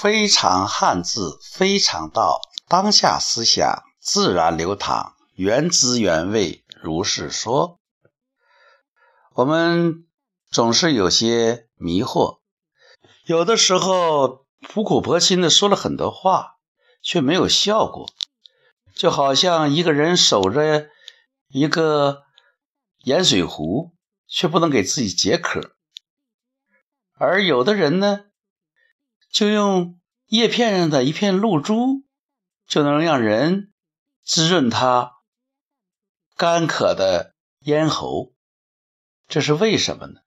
非常汉字，非常道，当下思想自然流淌，原汁原味，如是说。我们总是有些迷惑，有的时候苦口婆心的说了很多话，却没有效果，就好像一个人守着一个盐水壶，却不能给自己解渴，而有的人呢？就用叶片上的一片露珠，就能让人滋润他干渴的咽喉，这是为什么呢？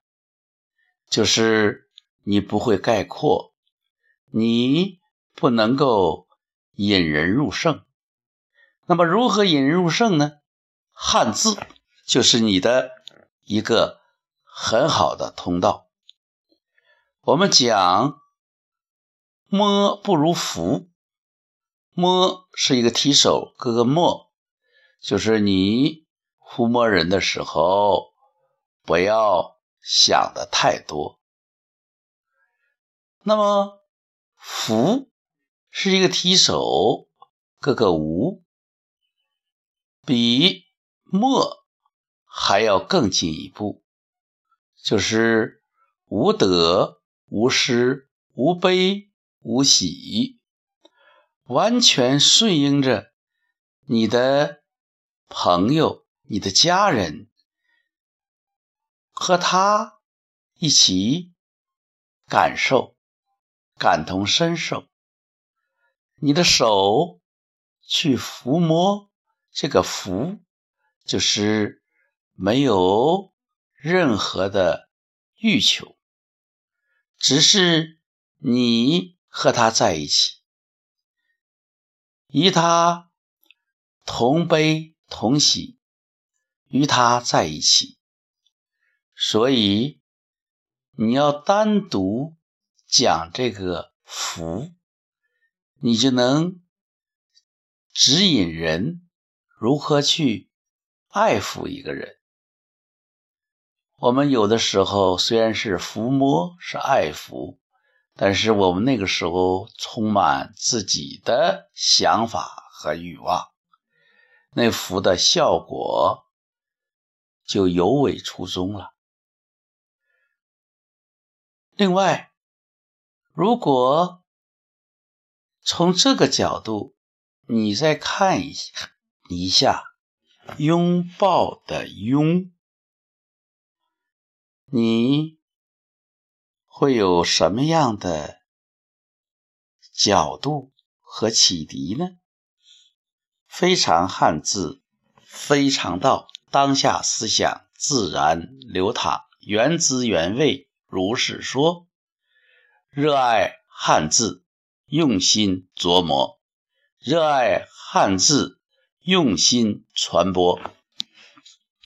就是你不会概括，你不能够引人入胜。那么如何引人入胜呢？汉字就是你的一个很好的通道。我们讲。摸不如扶，摸是一个提手，哥哥摸，就是你抚摸人的时候，不要想的太多。那么福是一个提手，哥哥无，比摸还要更进一步，就是无得、无失、无悲。无喜，完全顺应着你的朋友、你的家人，和他一起感受、感同身受。你的手去抚摸这个福，就是没有任何的欲求，只是你。和他在一起，与他同悲同喜，与他在一起。所以你要单独讲这个福，你就能指引人如何去爱抚一个人。我们有的时候虽然是抚摸，是爱抚。但是我们那个时候充满自己的想法和欲望，那幅的效果就尤为出众了。另外，如果从这个角度，你再看一下一下拥抱的拥，你。会有什么样的角度和启迪呢？非常汉字，非常道，当下思想自然流淌，原汁原味，如是说。热爱汉字，用心琢磨；热爱汉字，用心传播。